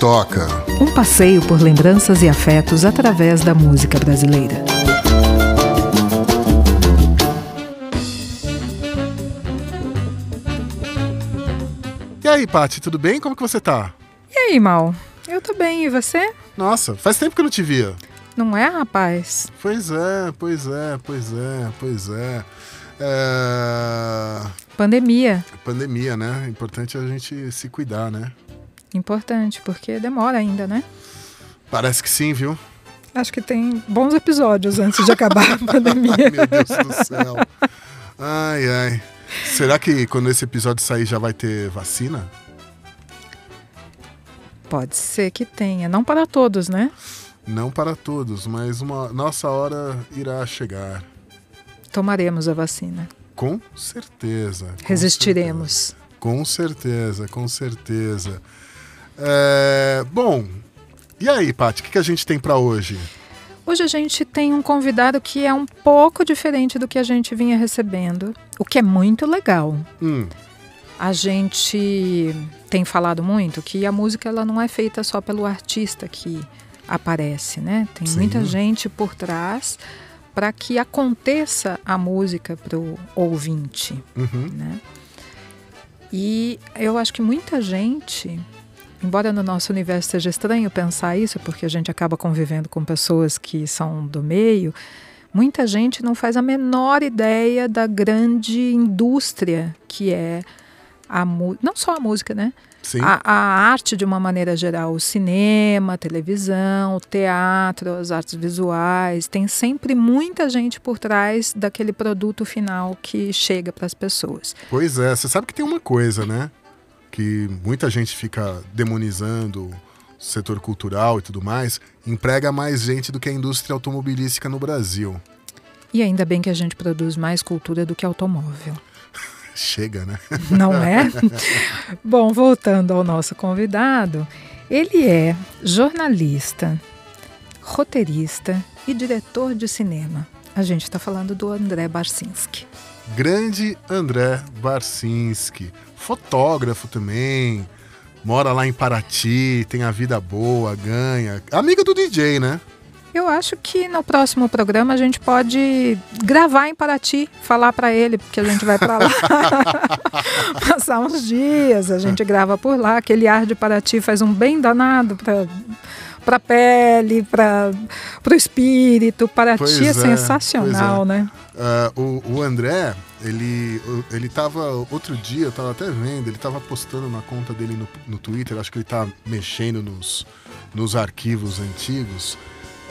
toca. Um passeio por lembranças e afetos através da música brasileira. E aí, Paty, tudo bem? Como que você tá? E aí, Mal? Eu tô bem, e você? Nossa, faz tempo que eu não te via. Não é, rapaz? Pois é, pois é, pois é, pois é. é... Pandemia. Pandemia, né? Importante a gente se cuidar, né? Importante, porque demora ainda, né? Parece que sim, viu? Acho que tem bons episódios antes de acabar a pandemia. Ai, meu Deus do céu. Ai, ai. Será que quando esse episódio sair já vai ter vacina? Pode ser que tenha. Não para todos, né? Não para todos, mas uma nossa hora irá chegar. Tomaremos a vacina. Com certeza. com Resistiremos. certeza. Com certeza, com certeza. É, bom, e aí, Paty, o que, que a gente tem para hoje? Hoje a gente tem um convidado que é um pouco diferente do que a gente vinha recebendo, o que é muito legal. Hum, A gente tem falado muito que a música ela não é feita só pelo artista que aparece, né? Tem Sim. muita gente por trás para que aconteça a música para o ouvinte, uhum, né? E eu acho que muita gente, embora no nosso universo seja estranho pensar isso, porque a gente acaba convivendo com pessoas que são do meio, muita gente não faz a menor ideia da grande indústria que é a não só a música, né? sim. A, a arte de uma maneira geral, o cinema, a televisão, o teatro, as artes visuais, tem sempre muita gente por trás daquele produto final que chega para as pessoas. Pois é, você sabe que tem uma coisa, né? Que muita gente fica demonizando o setor cultural e tudo mais, emprega mais gente do que a indústria automobilística no Brasil. E ainda bem que a gente produz mais cultura do que automóvel. Chega, né? Não é? Bom, voltando ao nosso convidado, ele é jornalista, roteirista e diretor de cinema. A gente está falando do André Barcinski. Grande André Barcinski, fotógrafo também, mora lá em Paraty, tem a vida boa, ganha. Amiga do DJ, né? Eu acho que no próximo programa a gente pode gravar em Paraty, falar para ele, porque a gente vai para lá passar uns dias, a gente grava por lá. Aquele ar de Paraty faz um bem danado para para pele, para o espírito. Paraty Pois é, é, sensacional, pois né? Ah, o, o André, ele, ele tava, outro dia, eu tava até vendo, ele tava postando na conta dele no, no Twitter, acho que ele tá mexendo nos, nos arquivos antigos.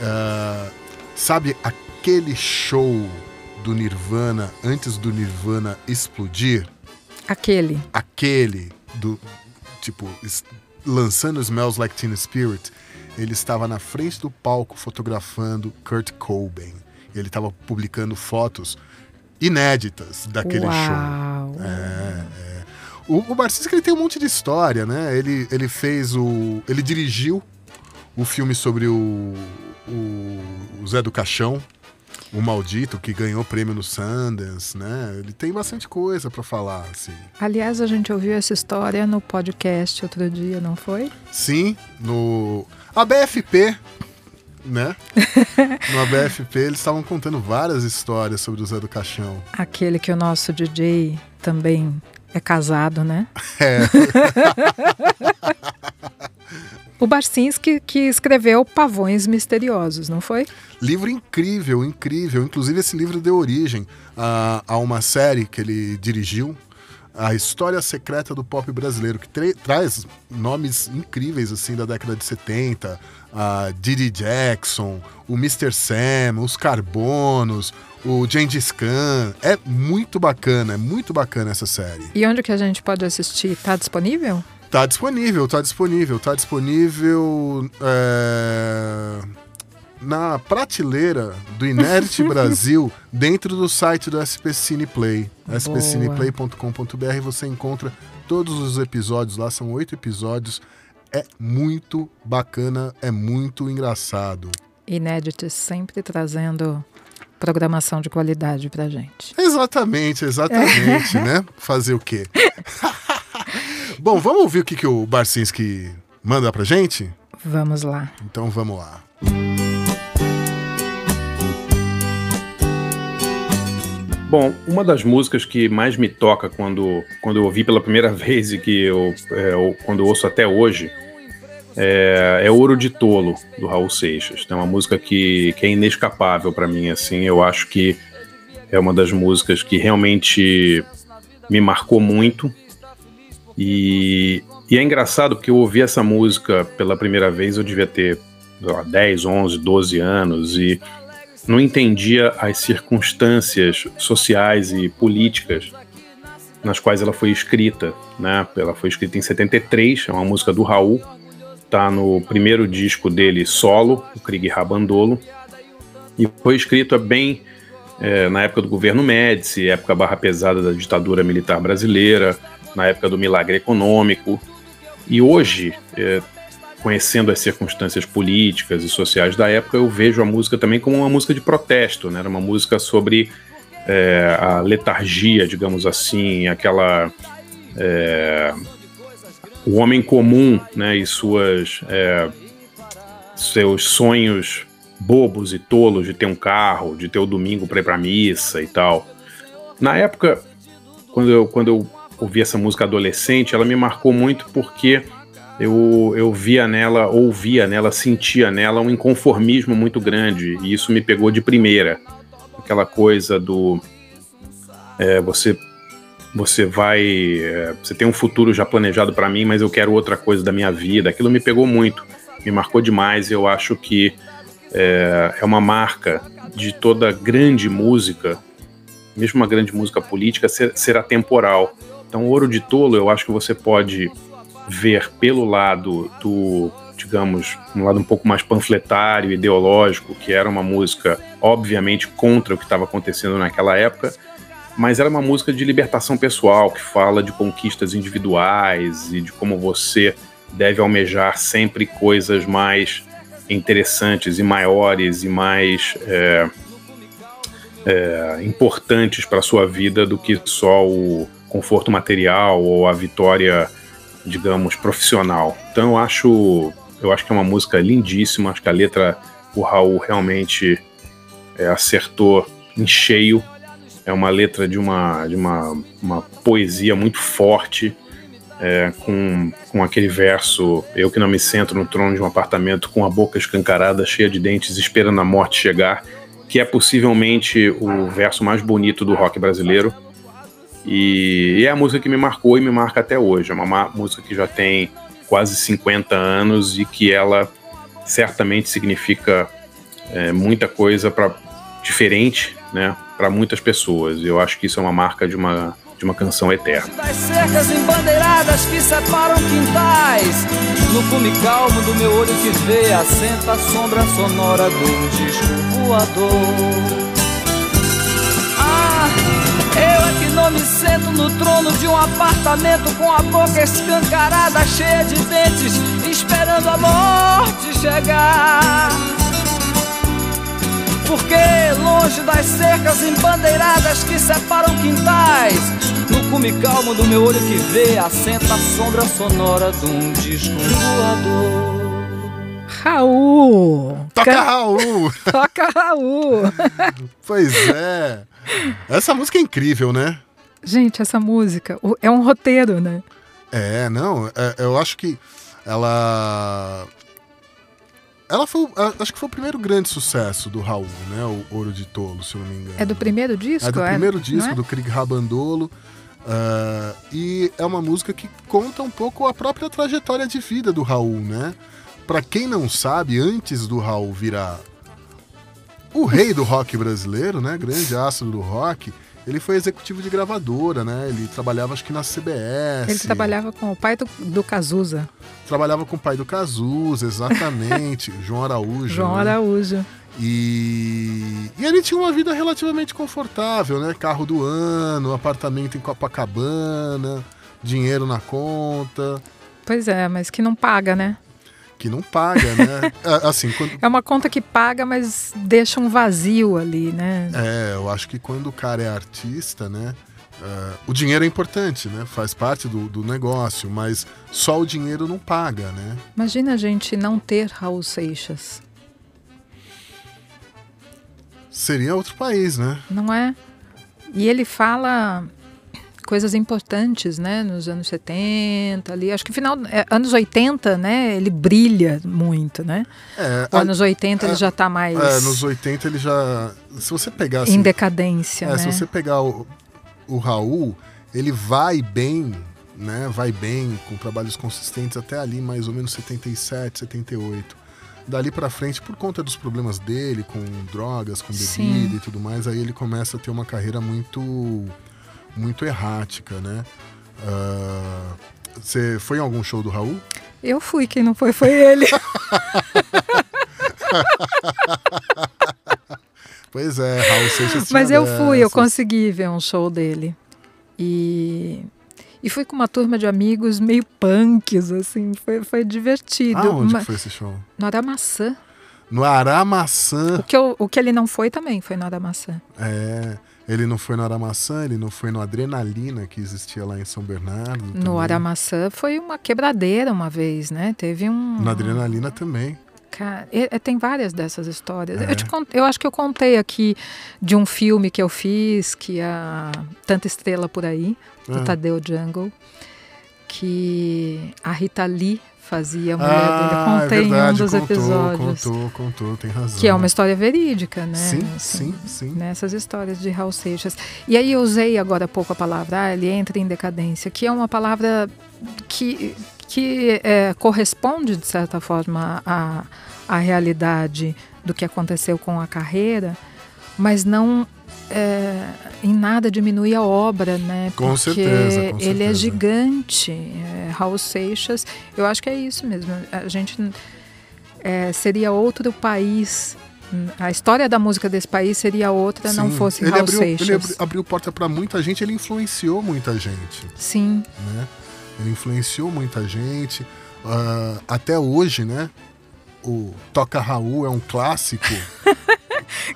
Ah, sabe aquele show do Nirvana antes do Nirvana explodir? Aquele. Aquele do, tipo, lançando Smells Like Teen Spirit, ele estava na frente do palco fotografando Kurt Cobain. Ele estava publicando fotos inéditas daquele show. Uau! É, é. O, o Barcinski ele tem um monte de história, né? Ele, ele fez o. Ele dirigiu o filme sobre o, o, o Zé do Caixão, o Maldito, que ganhou prêmio no Sundance, né? Ele tem bastante coisa pra falar, assim. Aliás, a gente ouviu essa história no podcast outro dia, não foi? Sim, no ABFP, né? No ABFP eles estavam contando várias histórias sobre o Zé do Caixão. Aquele que o nosso DJ também é casado, né? É, O Barcinski que escreveu Pavões Misteriosos, não foi? livro incrível, incrível. Inclusive esse livro deu origem a, a uma série que ele dirigiu, a História Secreta do Pop Brasileiro, que tra- traz nomes incríveis assim da década de 70, a Didi Jackson, o Mr. Sam, os Carbonos, o Gengis Khan. É muito bacana, é muito bacana essa série. E onde que a gente pode assistir? Tá disponível? Tá disponível, tá disponível, tá disponível é, na prateleira do Inerte Brasil, dentro do site do SP Cineplay. Spcineplay.com.br você encontra todos os episódios lá, são oito episódios. É muito bacana, é muito engraçado. Inéditos sempre trazendo programação de qualidade pra gente. Exatamente, exatamente, né? Fazer o quê? Bom, vamos ouvir o que, que o Barcinski Manda pra gente? Vamos lá. Então vamos lá. Bom, uma das músicas que mais me toca quando, quando eu ouvi pela primeira vez e que eu, é, eu quando eu ouço até hoje é, é, Ouro de Tolo, do Raul Seixas. É uma música que, que é inescapável para mim, assim. Eu acho que é uma das músicas que realmente me marcou muito. E, e é engraçado porque eu ouvi essa música pela primeira vez, eu devia ter lá, 10, 11, 12 anos e não entendia as circunstâncias sociais e políticas nas quais ela foi escrita, né? Ela foi escrita em 73, é uma música do Raul, tá no primeiro disco dele solo, o Krieg Rabandolo, e foi escrita bem é, na época do governo Médici, época barra pesada da ditadura militar brasileira, na época do milagre econômico. E hoje, é, conhecendo as circunstâncias políticas e sociais da época, eu vejo a música também como uma música de protesto, né? Era uma música sobre é, a letargia, digamos assim, aquela é, o homem comum, né? E suas é, seus sonhos bobos e tolos de ter um carro, de ter o domingo para ir para missa e tal. Na época, quando eu, quando eu ouvi essa música adolescente, ela me marcou muito porque eu, eu via nela, ouvia nela, sentia nela um inconformismo muito grande, e isso me pegou de primeira. Aquela coisa do. É, você você vai. É, você tem um futuro já planejado para mim, mas eu quero outra coisa da minha vida. Aquilo me pegou muito, me marcou demais. Eu acho que é, é uma marca de toda grande música, mesmo uma grande música política, ser, ser atemporal. Então, Ouro de Tolo, eu acho que você pode ver pelo lado do, digamos, um lado um pouco mais panfletário, ideológico, que era uma música, obviamente, contra o que estava acontecendo naquela época, mas era uma música de libertação pessoal, que fala de conquistas individuais e de como você deve almejar sempre coisas mais interessantes e maiores e mais é, é, importantes para a sua vida do que só o conforto material ou a vitória digamos, profissional. Então eu acho, eu acho que é uma música lindíssima, acho que a letra o Raul realmente é, acertou em cheio. É uma letra de uma, de uma, uma poesia muito forte, é, com, com aquele verso: Eu que não me sento no trono de um apartamento com a boca escancarada, cheia de dentes, esperando a morte chegar, que é possivelmente o verso mais bonito do rock brasileiro. E, e é a música que me marcou e me marca até hoje. É uma música que já tem quase 50 anos e que ela certamente significa é, muita coisa para diferente, né, para muitas pessoas. Eu acho que isso é uma marca de uma de uma canção eterna. Das cercas embandeiradas que separam quintais, no cume calmo do meu olho que vê, assenta a sombra sonora do disco voador. No trono de um apartamento com a boca escancarada, cheia de dentes, esperando a morte chegar. Porque longe das cercas embandeiradas que separam quintais, no cume calmo do meu olho que vê, assenta a sombra sonora de um disco voador. Raul! Toca Can... Raul! Toca Raul! pois é. Essa música é incrível, né? Gente, essa música é um roteiro, né? É, não, é, eu acho que ela. Ela foi. Acho que foi o primeiro grande sucesso do Raul, né? O Ouro de Tolo, se eu não me engano. É do primeiro disco? É do é, primeiro disco, é? do Krieg Rabandolo. Uh, e é uma música que conta um pouco a própria trajetória de vida do Raul, né? Para quem não sabe, antes do Raul virar o rei do rock brasileiro, né? Grande astro do rock. Ele foi executivo de gravadora, né? Ele trabalhava, acho que na CBS. Ele trabalhava com o pai do, do Cazuza. Trabalhava com o pai do Cazuza, exatamente. João Araújo. João né? Araújo. E... e ele tinha uma vida relativamente confortável, né? Carro do ano, apartamento em Copacabana, dinheiro na conta. Pois é, mas que não paga, né? Que não paga, né? É, assim, quando... É uma conta que paga, mas deixa um vazio ali, né? É, eu acho que quando o cara é artista, né? Uh, o dinheiro é importante, né? Faz parte do, do, negócio, mas só o dinheiro não paga, né? Imagina a gente não ter Raul Seixas. Seria outro país, né? Não é? E ele fala coisas importantes, né, nos anos 70, ali, acho que final é, anos 80, né, ele brilha muito, né? É, a, anos 80 ele já está mais É, nos 80 ele já se você pegar assim, em decadência, é, né? se você pegar o, o Raul, ele vai bem, né? Vai bem com trabalhos consistentes até ali mais ou menos 77, 78 dali para frente, por conta dos problemas dele com drogas, com bebida Sim. e tudo mais, aí ele começa a ter uma carreira muito muito errática, né? Ah, você uh, foi em algum show do Raul? Eu fui, quem não foi foi ele. pois é, Raul Seixas Mas eu fui, eu consegui ver um show dele. E, e fui com uma turma de amigos meio punks, assim, foi, foi divertido. Aonde uma... foi esse show? No Aramaçã. No Aramaçã. O que, eu, o que ele não foi também foi no Aramaçã. É. Ele não foi no Aramaçã, ele não foi no Adrenalina que existia lá em São Bernardo. No também. Aramaçã foi uma quebradeira uma vez, né? Teve um. No Adrenalina também. Cara, tem várias dessas histórias. É. Eu, te, eu acho que eu contei aqui de um filme que eu fiz, que é a Tanta Estrela por Aí, do é. Tadeu Jungle, que a Rita Lee fazia a mulher ah, dele. Eu contei é verdade, em um dos contou, episódios. Contou, contou, tem razão. Que é uma história verídica, né? Sim, assim, sim, sim. Nessas histórias de Raul Seixas. E aí eu usei agora há pouco a palavra, ah, ele entra em decadência, que é uma palavra que, que é, corresponde, de certa forma, à, à realidade do que aconteceu com a carreira, mas não é, em nada diminui a obra, né? Com Porque certeza, com ele é gigante. É, Raul Seixas, eu acho que é isso mesmo. A gente é, seria outro país. A história da música desse país seria outra, Sim. não fosse ele Raul abriu, Seixas. Ele abriu, abriu porta para muita gente, ele influenciou muita gente. Sim. Né? Ele influenciou muita gente. Uh, até hoje, né? O Toca Raul é um clássico.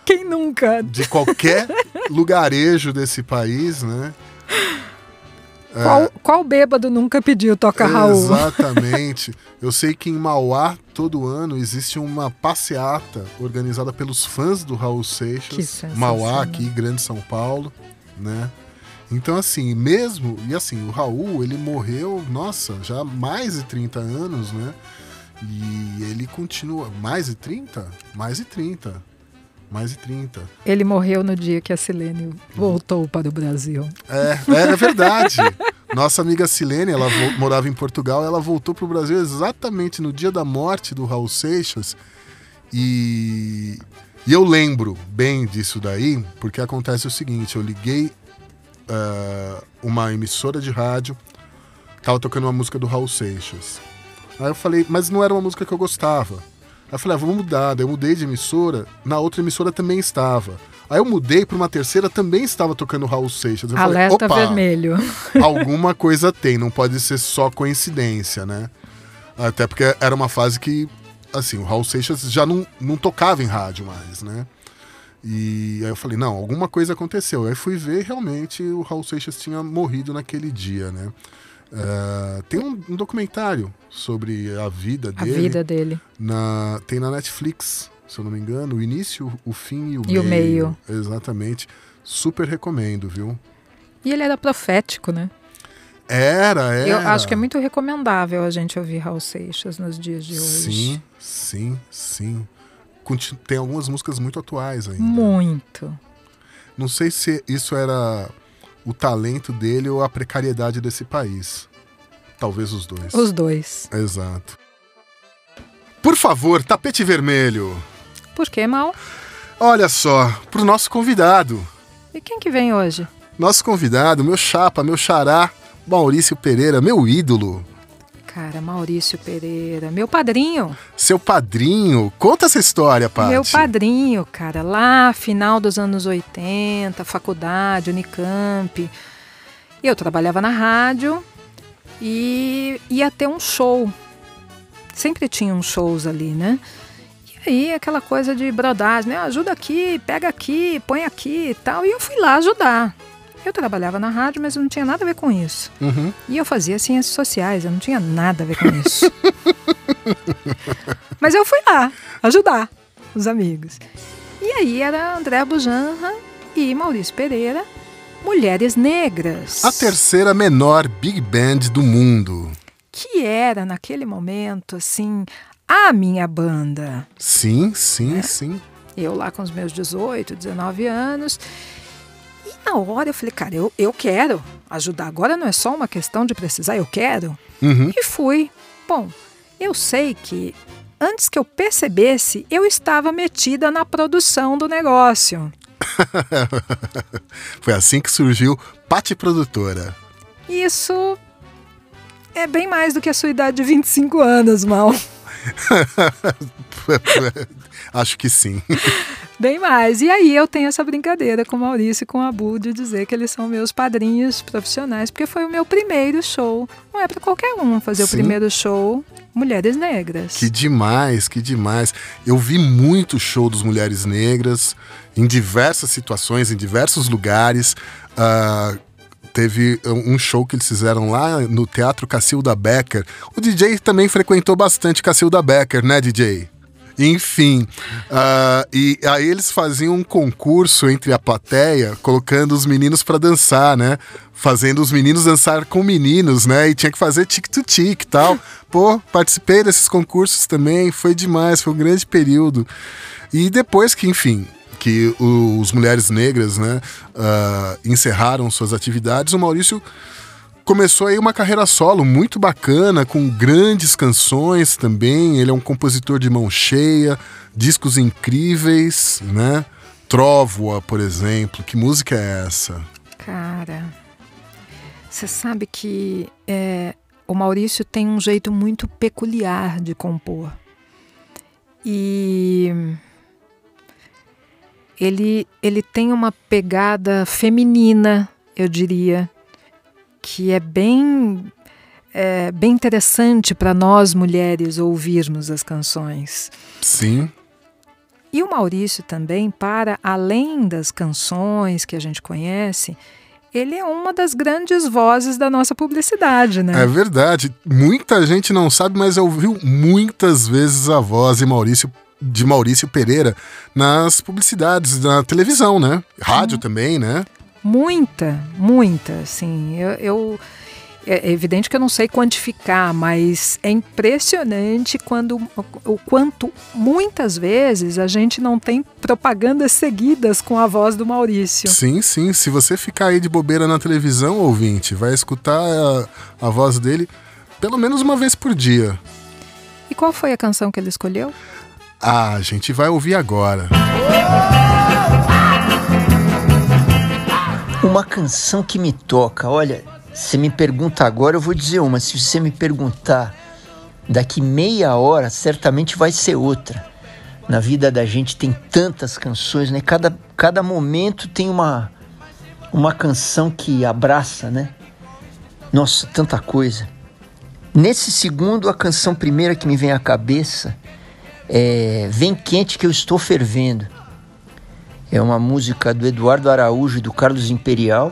Quem nunca? De qualquer lugarejo desse país, né? Qual, é, qual bêbado nunca pediu Toca Raul? Exatamente. Eu sei que em Mauá, todo ano, existe uma passeata organizada pelos fãs do Raul Seixas. Mauá, aqui, Grande São Paulo, né? Então, assim, mesmo... E assim, o Raul, ele morreu, nossa, já há mais de 30 anos, né? E ele continua... Mais de 30? Mais de 30 mais de 30. Ele morreu no dia que a Silene voltou para o Brasil. É, é, é verdade. Nossa amiga Silene, ela morava em Portugal, ela voltou para o Brasil exatamente no dia da morte do Raul Seixas. E, e eu lembro bem disso daí, porque acontece o seguinte: eu liguei uh, uma emissora de rádio, tava tocando uma música do Raul Seixas. Aí eu falei, mas não era uma música que eu gostava. Aí eu falei, ah, vamos mudar. Daí eu mudei de emissora, na outra emissora também estava. Aí eu mudei para uma terceira, também estava tocando Raul Seixas. Eu Alerta falei, vermelho. alguma coisa tem, não pode ser só coincidência, né? Até porque era uma fase que, assim, o Raul Seixas já não, não tocava em rádio mais, né? E aí eu falei, não, alguma coisa aconteceu. Aí fui ver realmente o Raul Seixas tinha morrido naquele dia, né? Uh, tem um, um, documentário sobre a vida dele. A vida dele. Na, tem na Netflix, se eu não me engano, o início, o fim e o e meio. o meio. Exatamente. Super recomendo, viu? E ele era profético, né? Era, era. Eu acho que é muito recomendável a gente ouvir Raul Seixas nos dias de hoje. Sim, sim, sim. Tem algumas músicas muito atuais ainda. Muito. Não sei se isso era o talento dele ou a precariedade desse país. Talvez os dois. Os dois. Exato. Por favor, tapete vermelho. Por que, Mal? Olha só, pro nosso convidado. E quem que vem hoje? Nosso convidado, meu chapa, meu xará, Maurício Pereira, meu ídolo. Cara, Maurício Pereira, meu padrinho. Seu padrinho? Conta essa história, Paty. Meu padrinho, cara, lá final dos anos 80, faculdade, Unicamp. Eu trabalhava na rádio e ia ter um show. Sempre tinha uns shows ali, né? E aí aquela coisa de brodagem, né? Ajuda aqui, pega aqui, põe aqui e tal. E eu fui lá ajudar. Eu trabalhava na rádio, mas não tinha nada a ver com isso. Uhum. E eu fazia ciências sociais, eu não tinha nada a ver com isso. mas eu fui lá ajudar os amigos. E aí era André Bujanra e Maurício Pereira, Mulheres Negras. A terceira menor big band do mundo. Que era, naquele momento, assim, a minha banda. Sim, sim, É. sim. Eu lá com os meus 18, 19 anos. E na hora eu falei, cara, eu, eu quero ajudar. Agora não é só uma questão de precisar, eu quero. Uhum. E fui. Bom, eu sei que antes que eu percebesse, eu estava metida na produção do negócio. Foi assim que surgiu Pati Produtora. Isso é bem mais do que a sua idade de 25 anos, mal. Acho que sim. Bem mais. E aí eu tenho essa brincadeira com o Maurício e com a Bu de dizer que eles são meus padrinhos profissionais, porque foi o meu primeiro show. Não é para qualquer um fazer Sim. o primeiro show Mulheres Negras. Que demais, que demais. Eu vi muito show dos Mulheres Negras em diversas situações, em diversos lugares. Ah, teve um show que eles fizeram lá no Teatro Cacilda Becker. O DJ também frequentou bastante Cacilda Becker, né, DJ? Enfim, ah, e aí eles faziam um concurso entre a plateia, colocando os meninos pra dançar, né? Fazendo os meninos dançar com meninos, né? E tinha que fazer tic-to-tic e tal. Pô, participei desses concursos também, foi demais, foi um grande período. E depois que, enfim, que os Mulheres Negras, né, ah, encerraram suas atividades, o Maurício começou aí uma carreira solo muito bacana, com grandes canções também. Ele é um compositor de mão cheia, discos incríveis, né? Tróvoa, por exemplo. Que música é essa? Cara, você sabe que é, o Maurício tem um jeito muito peculiar de compor. E ele, ele tem uma pegada feminina, eu diria, que é bem, é, bem interessante para nós mulheres ouvirmos as canções. Sim, E o Maurício também, para além das canções que a gente conhece, ele é uma das grandes vozes da nossa publicidade, né? é verdade. Muita gente não sabe, mas ouviu muitas vezes a voz de Maurício, de Maurício Pereira nas publicidades, na televisão, né? Rádio também, né? Muita, muita, assim. Eu, eu- é evidente que eu não sei quantificar, mas é impressionante quando o quanto muitas vezes a gente não tem propagandas seguidas com a voz do Maurício. Sim, sim. Se você ficar aí de bobeira na televisão, ouvinte, vai escutar a, a voz dele pelo menos uma vez por dia. E qual foi a canção que ele escolheu? Ah, a gente vai ouvir agora. Uma canção que me toca, olha, você me pergunta agora, eu vou dizer uma. Se você me perguntar daqui meia hora, certamente vai ser outra. Na vida da gente tem tantas canções, né? Cada, cada momento tem uma, uma canção que abraça, né? Nossa, tanta coisa. Nesse segundo, a canção primeira que me vem à cabeça é Vem Quente Que Eu Estou Fervendo. É uma música do Eduardo Araújo e do Carlos Imperial.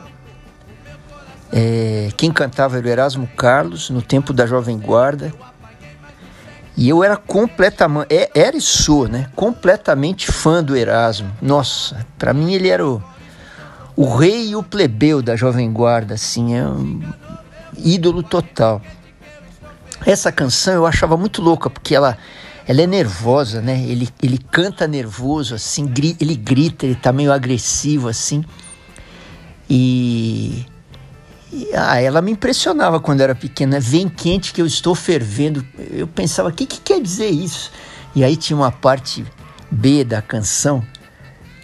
É, quem cantava era o Erasmo Carlos, no tempo da Jovem Guarda. E eu era completamente, é, era e sou, né? Completamente fã do Erasmo. Nossa, para mim ele era o, o rei e o plebeu da Jovem Guarda, assim, é um ídolo total. Essa canção eu achava muito louca, porque ela, ela é nervosa, né? Ele, ele canta nervoso, assim, gri, ele grita, ele tá meio agressivo, assim. E, e, ah, ela me impressionava quando era pequena. Vem quente que eu estou fervendo. Eu pensava, o que, que quer dizer isso? E aí tinha uma parte B da canção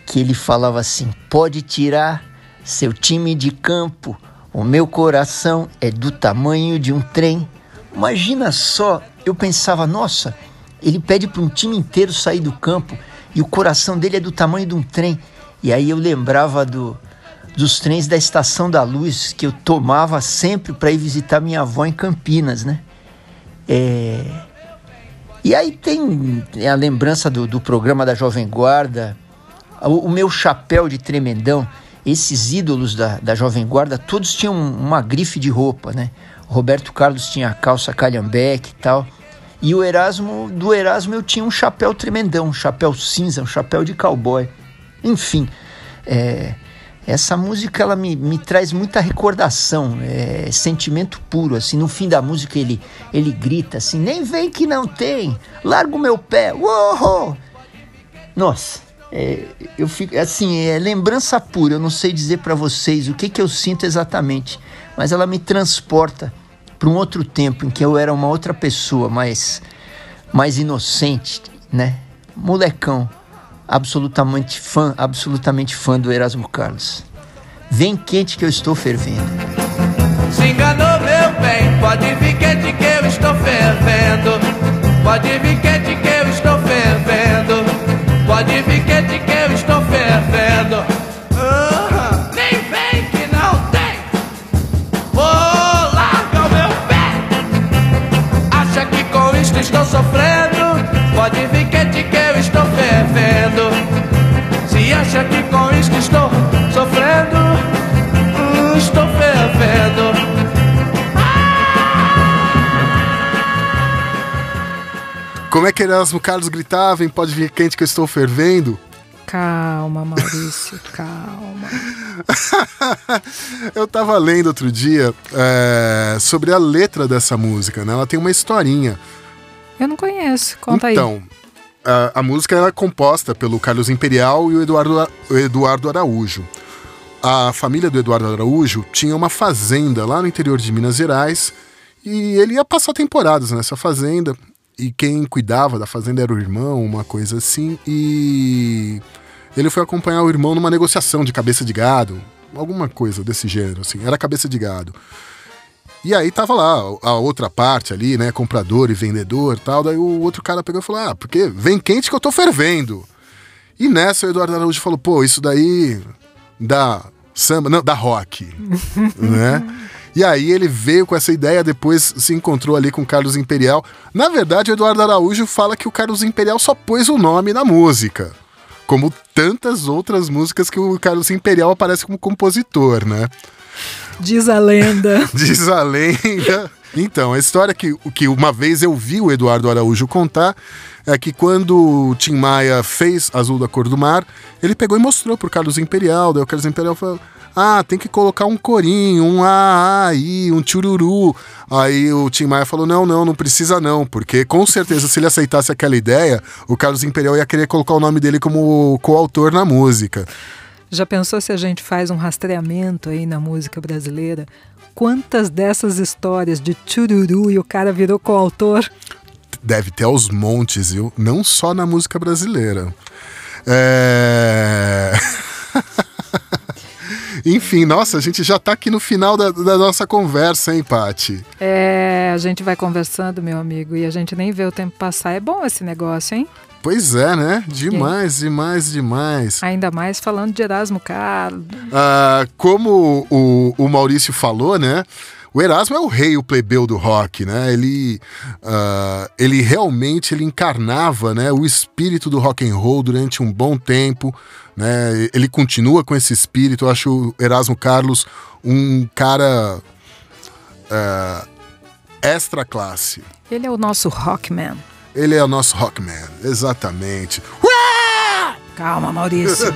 que ele falava assim: pode tirar seu time de campo, o meu coração é do tamanho de um trem. Imagina só, eu pensava, nossa, ele pede para um time inteiro sair do campo e o coração dele é do tamanho de um trem. E aí eu lembrava do, dos trens da Estação da Luz que eu tomava sempre para ir visitar minha avó em Campinas, né? É... E aí tem a lembrança do, do programa da Jovem Guarda, o, o meu chapéu de tremendão. esses ídolos da, da Jovem Guarda, todos tinham uma grife de roupa, né? Roberto Carlos tinha a calça calhambeque e tal. E o Erasmo, do Erasmo eu tinha um chapéu tremendão, um chapéu cinza, um chapéu de cowboy. Enfim, é, essa música ela me, me traz muita recordação, é, sentimento puro. Assim, no fim da música ele, ele grita assim: nem vem que não tem, larga o meu pé, uou! Nossa, é, eu fico assim, é lembrança pura. Eu não sei dizer para vocês o que, que eu sinto exatamente, mas ela me transporta para um outro tempo em que eu era uma outra pessoa, mais, mais inocente, né? Molecão, absolutamente fã, absolutamente fã do Erasmo Carlos. Vem quente que eu estou fervendo. Se enganou, meu bem, pode vir quente que eu estou fervendo. Pode vir quente que eu estou fervendo. Pode vir que estou sofrendo, estou fervendo. Como é que Erasmo Carlos gritava em Pode Vir Quente que eu estou fervendo? Calma, Maurício, calma. eu tava lendo outro dia é, sobre a letra dessa música, né? Ela tem uma historinha. Eu não conheço, conta então, aí. Então, a, a, música é composta pelo Carlos Imperial e o Eduardo, o Eduardo Araújo. A família do Eduardo Araújo tinha uma fazenda lá no interior de Minas Gerais e ele ia passar temporadas nessa fazenda e quem cuidava da fazenda era o irmão, uma coisa assim, e ele foi acompanhar o irmão numa negociação de cabeça de gado, alguma coisa desse gênero, assim, era cabeça de gado. E aí tava lá a outra parte ali, né, comprador e vendedor tal, daí o outro cara pegou e falou, ah, porque vem quente que eu tô fervendo. E nessa o Eduardo Araújo falou, pô, isso daí dá samba, não, dá rock, né? E aí ele veio com essa ideia, depois se encontrou ali com o Carlos Imperial. Na verdade, o Eduardo Araújo fala que o Carlos Imperial só pôs o nome na música. Como tantas outras músicas que o Carlos Imperial aparece como compositor, né? Diz a lenda. Diz a lenda. Então, a história que, que uma vez eu vi o Eduardo Araújo contar é que quando o Tim Maia fez Azul da Cor do Mar, ele pegou e mostrou pro Carlos Imperial, daí o Carlos Imperial falou ah, tem que colocar um corinho, um aí, um chururu. Aí o Tim Maia falou: não, não, não precisa não, porque com certeza se ele aceitasse aquela ideia, o Carlos Imperial ia querer colocar o nome dele como coautor na música. Já pensou se a gente faz um rastreamento aí na música brasileira? Quantas dessas histórias de chururu e o cara virou coautor? Deve ter aos montes, viu? Não só na música brasileira. É. Enfim, nossa, a gente já está aqui no final da, da, nossa conversa, hein, Pati? É, a gente vai conversando, meu amigo, e a gente nem vê o tempo passar. É bom esse negócio, hein? Pois é, né? Demais, demais, demais. Ainda mais falando de Erasmo Carlos. Ah, como o, o Maurício falou, né? O Erasmo é o rei, o plebeu do rock, né? Ele, uh, ele realmente ele encarnava, né, o espírito do rock and roll durante um bom tempo, né? Ele continua com esse espírito. Eu acho o Erasmo Carlos um cara uh, extra classe. Ele é o nosso rockman. Ele é o nosso rockman, exatamente. Calma, Maurício.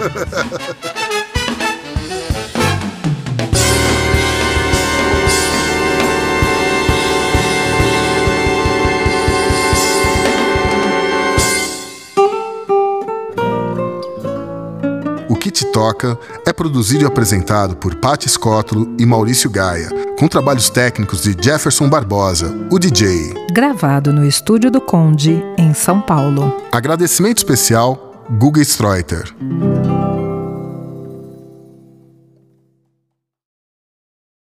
Que Te Toca é produzido e apresentado por Patti Scotlo e Maurício Gaia, com trabalhos técnicos de Jefferson Barbosa, o DJ. Gravado no estúdio do Conde, em São Paulo. Agradecimento especial, Guga Streuter.